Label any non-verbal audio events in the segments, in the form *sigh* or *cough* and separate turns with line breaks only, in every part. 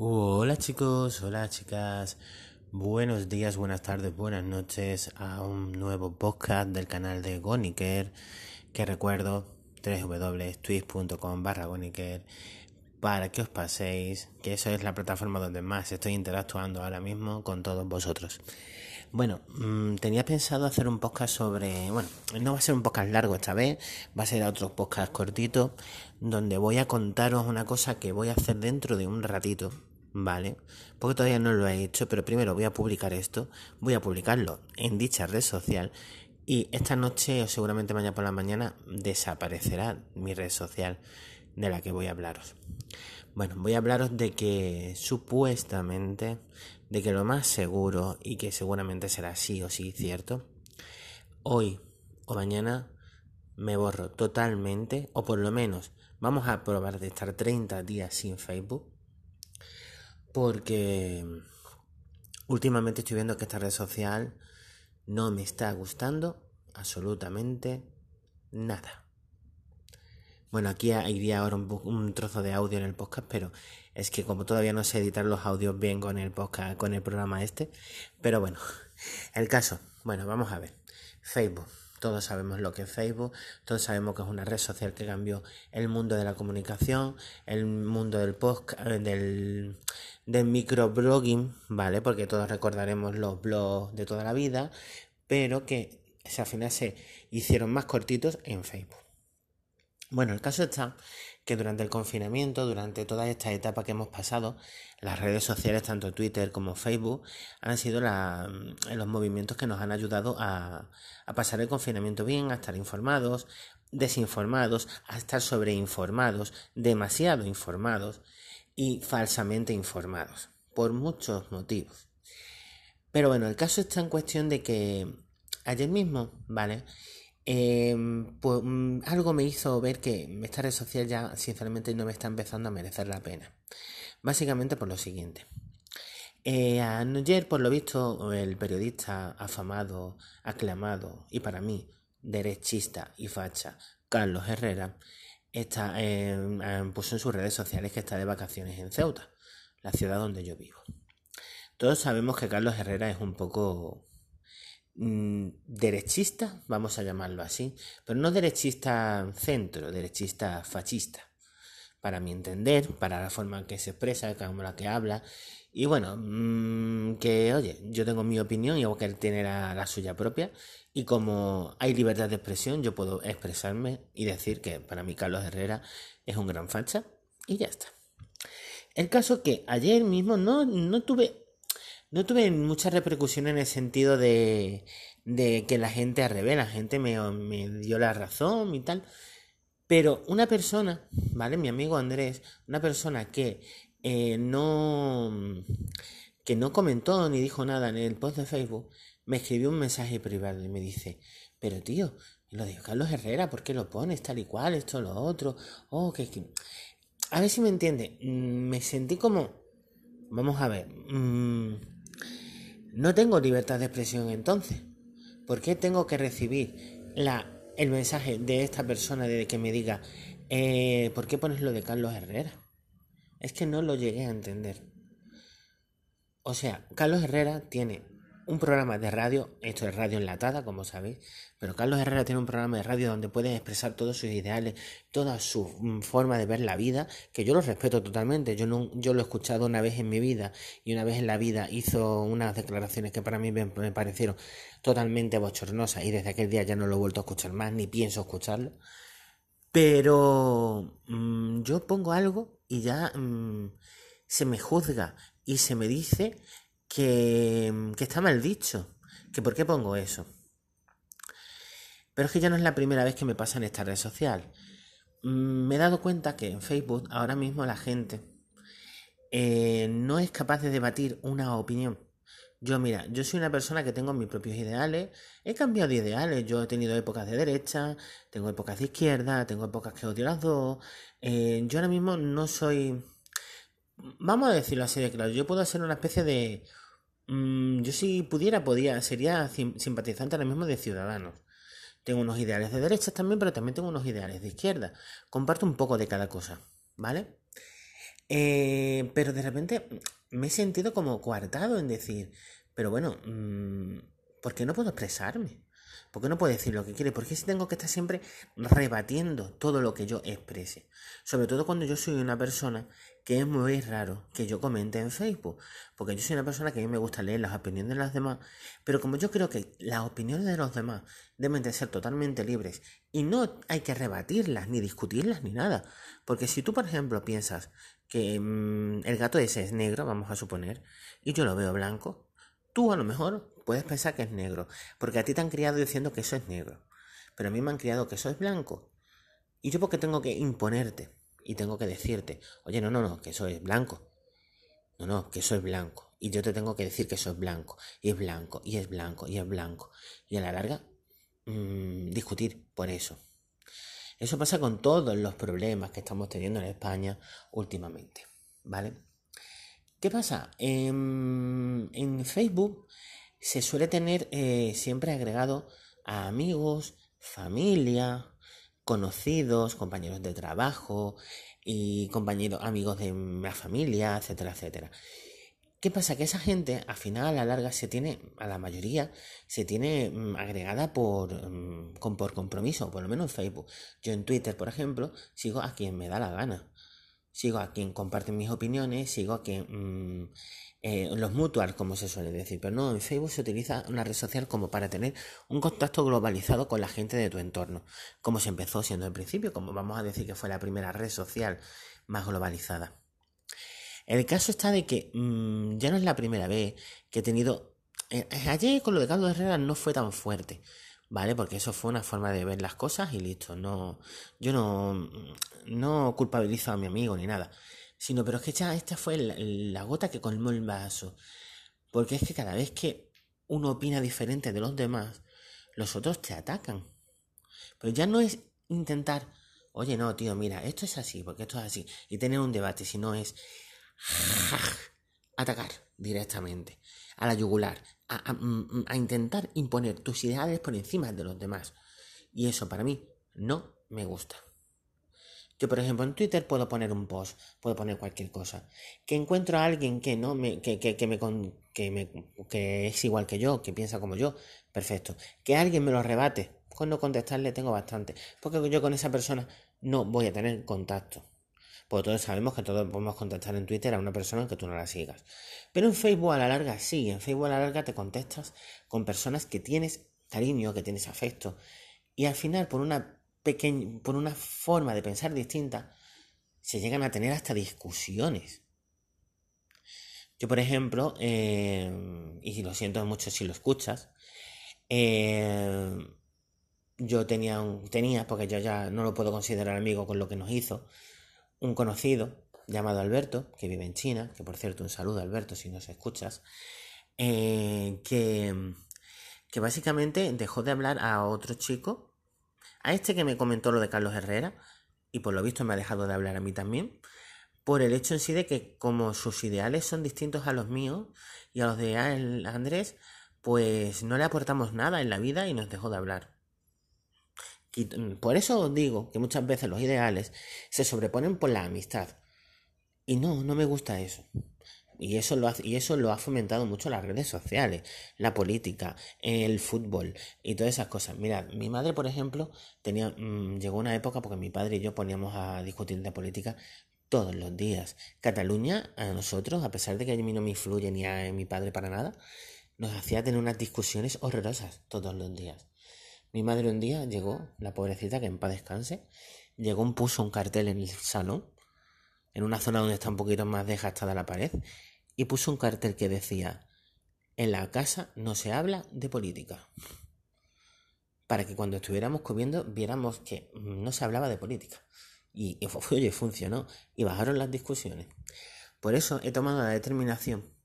Hola chicos, hola chicas, buenos días, buenas tardes, buenas noches a un nuevo podcast del canal de Goniker, que recuerdo www.twitch.com barra Goniker para que os paséis, que eso es la plataforma donde más estoy interactuando ahora mismo con todos vosotros. Bueno, mm, tenía pensado hacer un podcast sobre, bueno, no va a ser un podcast largo esta vez, va a ser otro podcast cortito, donde voy a contaros una cosa que voy a hacer dentro de un ratito, ¿vale? Porque todavía no lo he hecho, pero primero voy a publicar esto, voy a publicarlo en dicha red social y esta noche o seguramente mañana por la mañana desaparecerá mi red social de la que voy a hablaros. Bueno, voy a hablaros de que supuestamente, de que lo más seguro y que seguramente será sí o sí cierto, hoy o mañana me borro totalmente, o por lo menos vamos a probar de estar 30 días sin Facebook, porque últimamente estoy viendo que esta red social no me está gustando absolutamente nada. Bueno, aquí iría ahora un, trozo de audio en el podcast, pero es que como todavía no sé editar los audios bien con el podcast, con el programa este, pero bueno, *laughs* el caso, bueno, vamos a ver. Facebook. Todos sabemos lo que es Facebook, todos sabemos que es una red social que cambió el mundo de la comunicación, el mundo del podcast, eh, del, del microblogging, ¿vale? Porque todos recordaremos los blogs de toda la vida, pero que al final se hicieron más cortitos en Facebook. Bueno, el caso está que durante el confinamiento, durante toda esta etapa que hemos pasado, las redes sociales, tanto Twitter como Facebook, han sido mm, los movimientos que nos han ayudado a, a pasar el confinamiento bien, a estar informados, desinformados, a estar sobreinformados, demasiado informados y falsamente informados, por muchos motivos. Pero bueno, el caso está en cuestión de que ayer mismo, ¿vale? Em, pues mm, algo me hizo ver que esta red social ya sinceramente no me está empezando a merecer la pena. Básicamente por lo siguiente. Eh, ayer, por lo visto, el periodista afamado, aclamado y para mí derechista y facha, Carlos Herrera, está, em, puso en sus redes sociales que está de vacaciones en Ceuta, la ciudad donde yo vivo. Todos sabemos que Carlos Herrera es un poco Mm, derechista, vamos a llamarlo así, pero no derechista centro, derechista fascista, para mi entender, para la forma en que se expresa, como la que habla, y bueno, mm, que oye, yo tengo mi opinión y que él tiene la, suya propia, y como hay libertad de expresión, yo puedo expresarme y decir que para mí Carlos Herrera es un gran facha, y ya está. El caso que ayer mismo no, no tuve no tuve mucha repercusión en el sentido de, de que la gente al revés, la gente me, me dio la razón y tal. Pero una persona, ¿vale? Mi amigo Andrés, una persona que eh, no que no comentó ni dijo nada en el post de Facebook, me escribió un mensaje privado y me dice, pero tío, lo dijo Carlos Herrera, ¿por qué lo pones tal y cual, esto, lo otro? Oh, que, que... A ver si me entiende, mm, me sentí como, vamos a ver, mmm, no tengo libertad de expresión entonces. ¿Por qué tengo que recibir la, el mensaje de esta persona de que me diga, eh, ¿por qué pones lo de Carlos Herrera? Es que no lo llegué a entender. O sea, Carlos Herrera tiene un programa de radio, esto es radio enlatada, como sabéis, pero Carlos Herrera tiene un programa de radio donde puede expresar todos sus ideales, toda su mm, forma de ver la vida, que yo lo respeto totalmente. Yo, no, yo lo he escuchado una vez en mi vida y una vez en la vida hizo unas declaraciones que para mí me, parecieron totalmente bochornosas y desde aquel día ya no lo he vuelto a escuchar más ni pienso escucharlo. Pero mm, yo pongo algo y ya mm, se me juzga y se me dice que, que está mal dicho. ¿Que por qué pongo eso? Pero es que ya no es la primera vez que me pasa en esta red social. Mm, me he dado cuenta que en Facebook ahora mismo la gente eh, no es capaz de debatir una opinión. Yo, mira, yo soy una persona que tengo mis propios ideales, he cambiado de ideales, yo he tenido épocas de derecha, tengo épocas de izquierda, tengo épocas que odio las dos. Eh, yo ahora mismo no soy vamos a decirlo así de claro, yo puedo ser una especie de... Mm, yo si pudiera, podía, sería simpatizante ahora mismo de Ciudadanos. Tengo unos ideales de derechas también, pero también tengo unos ideales de izquierda. Comparto un poco de cada cosa, ¿vale? Eh, pero de repente me he sentido como coartado en decir, pero bueno, mm, ¿por qué no puedo expresarme? ¿Por qué no puedo decir lo que quiere? ¿Por qué si tengo que estar siempre rebatiendo todo lo que yo exprese? Sobre todo cuando yo soy una persona que es muy raro que yo comente en Facebook. Porque yo soy una persona que a mí me gusta leer las opiniones de los demás. Pero como yo creo que las opiniones de los demás deben de ser totalmente libres y no hay que rebatirlas, ni discutirlas, ni nada. Porque si tú, por ejemplo, piensas que mm, el gato ese es negro, vamos a suponer, y yo lo veo blanco, tú a lo mejor puedes pensar que es negro, porque a ti te han criado diciendo que eso es negro, pero a mí me han criado que eso es blanco. Y yo porque tengo que imponerte y tengo que decirte, oye, no, no, no, que eso es blanco. No, no, que eso es blanco. Y yo te tengo que decir que eso es blanco, y es blanco, y es blanco, y es blanco. Y a la larga, mmm, discutir por eso. Eso pasa con todos los problemas que estamos teniendo en España últimamente, ¿vale? ¿Qué pasa? En, en Facebook se suele tener eh, siempre agregado a amigos, familia, conocidos, compañeros de trabajo y compañeros, amigos de la familia, etcétera, etcétera. ¿Qué pasa? Que esa gente, al final, a la larga, se tiene, a la mayoría, se tiene mm, agregada por, mm, por compromiso, por lo menos en Facebook. Yo en Twitter, por ejemplo, sigo a quien me da la gana. Sigo a quien comparte mis opiniones, sigo a quien... Mm, eh, los mutuals, como se suele decir, pero no, en Facebook se utiliza una red social como para tener un contacto globalizado con la gente de tu entorno, como se empezó siendo al principio, como vamos a decir que fue la primera red social más globalizada. El caso está de que mm, ya no es la primera vez que he tenido... Eh, ayer con lo de Carlos Herrera no fue tan fuerte, ¿vale? Porque eso fue una forma de ver las cosas y listo. No, yo no, no culpabilizo a mi amigo ni nada sino pero es que ya esta fue la, gota que colmó el vaso. Porque es que cada vez que uno opina diferente de los demás, los otros te atacan. Pero ya no es intentar, oye, no, tío, mira, esto es así, porque esto es así, y tener un debate, sino es atacar directamente, a la yugular, a, mm, a intentar imponer tus ideales por encima de los demás. Y eso para mí no me gusta. Yo, por ejemplo, en Twitter puedo poner un post, puedo poner cualquier cosa. Que encuentro a alguien que no me, que, que, que me, que me, que es igual que yo, que piensa como yo, perfecto. Que alguien me lo rebate, con no contestarle tengo bastante. Porque yo con esa persona no voy a tener contacto. Porque todos sabemos que todos podemos contestar en Twitter a una persona que tú no la sigas. Pero en Facebook a la larga sí, en Facebook a la larga te contestas con personas que tienes cariño, que tienes afecto. Y al final, por una por una forma de pensar distinta, se llegan a tener hasta discusiones. Yo, por ejemplo, eh, y lo siento mucho si lo escuchas, eh, yo tenía, un, tenía, porque yo ya no lo puedo considerar amigo con lo que nos hizo, un conocido llamado Alberto, que vive en China, que por cierto un saludo Alberto si nos escuchas, eh, que, que básicamente dejó de hablar a otro chico a este que me comentó lo de Carlos Herrera, y por lo visto me ha dejado de hablar a mí también, por el hecho en sí de que como sus ideales son distintos a los míos y a los de Andrés, pues no le aportamos nada en la vida y nos dejó de hablar. Por eso os digo que muchas veces los ideales se sobreponen por la amistad. Y no, no me gusta eso. Y eso, lo ha, y eso lo ha fomentado mucho las redes sociales, la política, el fútbol y todas esas cosas. Mira, mi madre, por ejemplo, tenía, mm, llegó una época porque mi padre y yo poníamos a discutir de política todos los días. Cataluña, a nosotros, a pesar de que a mí no me influye ni a mi padre para nada, nos hacía tener unas discusiones horrorosas todos los días. Mi madre un día llegó, la pobrecita, que en paz descanse, llegó, puso un cartel en el salón, en una zona donde está un poquito más desgastada la pared, y puso un cartel que decía, en la casa no se habla de política. Para que cuando estuviéramos comiendo viéramos que no se hablaba de política. Y, *laughs* oye, funcionó. Y bajaron las discusiones. Por eso he tomado la determinación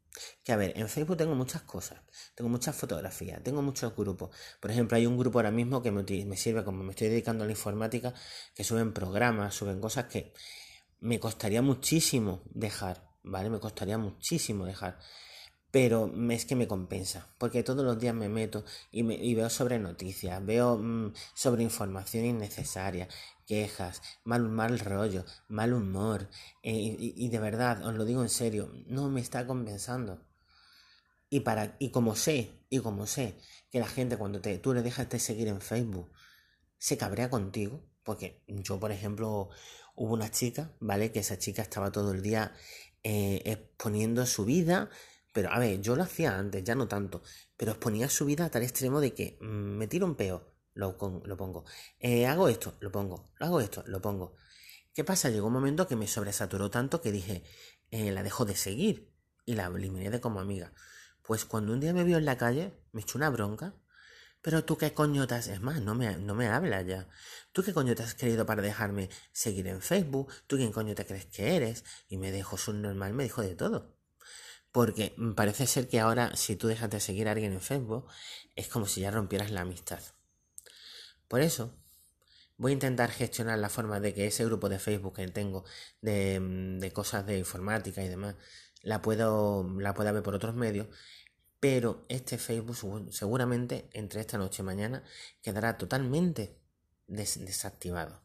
que, a ver, en Facebook tengo muchas cosas. Tengo muchas fotografías, tengo muchos grupos. Por ejemplo, hay un grupo ahora mismo que me, me sirve como me estoy dedicando a la informática, que suben programas, suben cosas que me costaría muchísimo dejar ¿vale? Me costaría muchísimo dejar. Pero es que me compensa, porque todos los días me meto y, veo sobre noticias, veo mm, sobre información innecesaria, quejas, mal, mal rollo, mal humor, eh, y, de verdad, os lo digo en serio, no me está compensando. Y, para, y como sé, y como sé que la gente cuando tú le dejas de seguir en Facebook, se cabrea contigo, porque yo, por ejemplo, hubo una chica, ¿vale? Que esa chica estaba todo el día eh, exponiendo su vida, pero a ver, yo lo hacía antes, ya no tanto, pero exponía su vida a tal extremo de que mm, me tiro un peo, lo, lo pongo. Eh, hago esto, lo pongo. Hago esto, lo pongo. ¿Qué pasa? Llegó un momento que me sobresaturó tanto que dije, eh, la dejo de seguir y la eliminé de como amiga. Pues cuando un día me vio en la calle, me echó una bronca. Pero tú qué coño te has... Es más, no me, no me hablas ya. ¿Tú qué coño te has querido para dejarme seguir en Facebook? ¿Tú quién coño te crees que eres? Y me dejó su normal, me dijo de todo. Porque parece ser que ahora si tú dejas de seguir a alguien en Facebook es como si ya rompieras la amistad. Por eso voy a intentar gestionar la forma de que ese grupo de Facebook que tengo de, de cosas de informática y demás la puedo la pueda ver por otros medios pero este Facebook seguramente entre esta noche y mañana quedará totalmente desactivado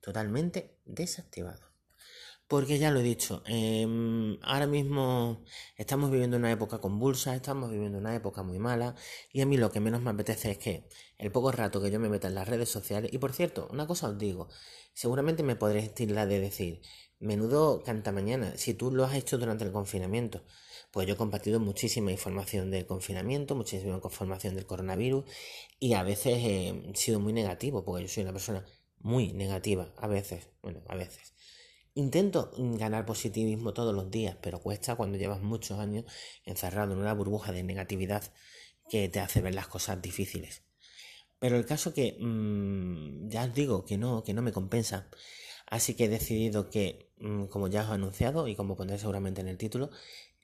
totalmente desactivado porque ya lo he dicho, em, ahora mismo estamos viviendo una época convulsa, estamos viviendo una época muy mala, y a mí lo que menos me apetece es que el poco rato que yo me meta en las redes sociales, y por cierto, una cosa os digo, seguramente me podréis la de decir, menudo canta mañana, si tú lo has hecho durante el confinamiento, pues yo he compartido muchísima información del confinamiento, muchísima información del coronavirus, y a veces he sido muy negativo, porque yo soy una persona muy negativa, a veces, bueno, a veces. Intento ganar positivismo todos los días, pero cuesta cuando llevas muchos años encerrado en una burbuja de negatividad que te hace ver las cosas difíciles. Pero el caso que mm, ya os digo que no, que no me compensa. Así que he decidido que, mm, como ya os he anunciado y como pondré seguramente en el título,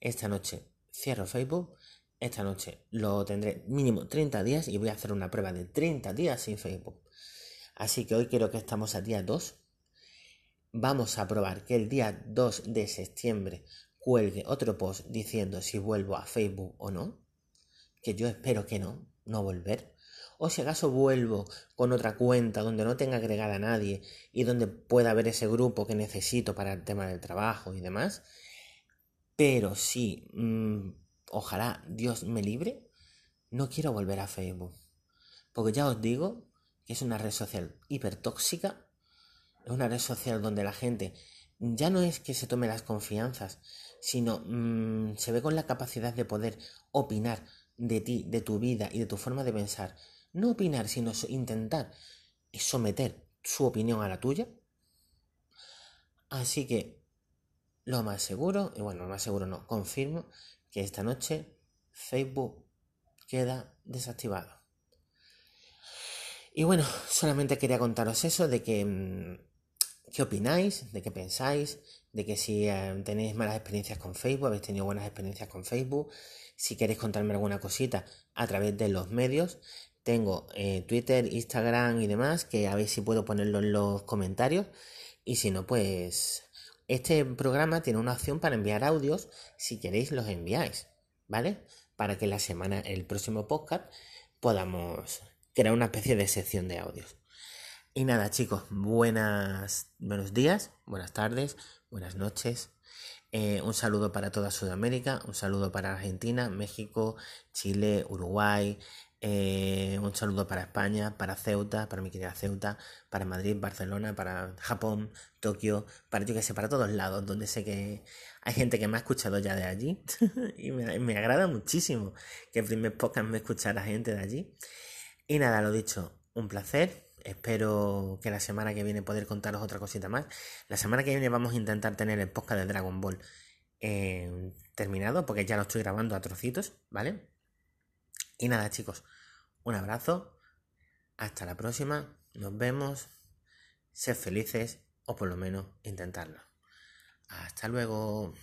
esta noche cierro Facebook. Esta noche lo tendré mínimo 30 días y voy a hacer una prueba de 30 días sin Facebook. Así que hoy quiero que estamos a día 2 vamos a probar que el día 2 de septiembre cuelgue otro post diciendo si vuelvo a Facebook o no, que yo espero que no, no volver. O si acaso vuelvo con otra cuenta donde no tenga agregada a nadie y donde pueda haber ese grupo que necesito para el tema del trabajo y demás. Pero si, mm, ojalá Dios me libre, no quiero volver a Facebook. Porque ya os digo que es una red social hipertóxica una red social donde la gente ya no es que se tome las confianzas, sino mm, se ve con la capacidad de poder opinar de ti, de tu vida y de tu forma de pensar. No opinar, sino intentar someter su opinión a la tuya. Así que lo más seguro, y bueno, lo más seguro no, confirmo que esta noche Facebook queda desactivado. Y bueno, solamente quería contaros eso de que mm, qué opináis, de qué pensáis, de que si eh, tenéis malas experiencias con Facebook, habéis tenido buenas experiencias con Facebook, si queréis contarme alguna cosita a través de los medios. Tengo eh, Twitter, Instagram y demás, que a ver si puedo ponerlo en los comentarios. Y si no, pues este programa tiene una opción para enviar audios. Si queréis, los enviáis, ¿vale? Para que la semana, el próximo podcast, podamos crear una especie de sección de audios. Y nada, chicos, buenas, buenos días, buenas tardes, buenas noches. Eh, un saludo para toda Sudamérica, un saludo para Argentina, México, Chile, Uruguay, eh, un saludo para España, para Ceuta, para mi querida Ceuta, para Madrid, Barcelona, para Japón, Tokio, para yo que sé, para todos lados, donde sé que hay gente que me ha escuchado ya de allí *laughs* y me, me, agrada muchísimo que el primer podcast me escuchara gente de allí. Y nada, lo dicho, un placer Espero que la semana que viene poder contaros otra cosita más. La semana que viene vamos a intentar tener el podcast de Dragon Ball eh, terminado, porque ya lo estoy grabando a trocitos, ¿vale? Y nada, chicos, un abrazo. Hasta la próxima. Nos vemos. Sed felices, o por lo menos intentarlo. Hasta luego.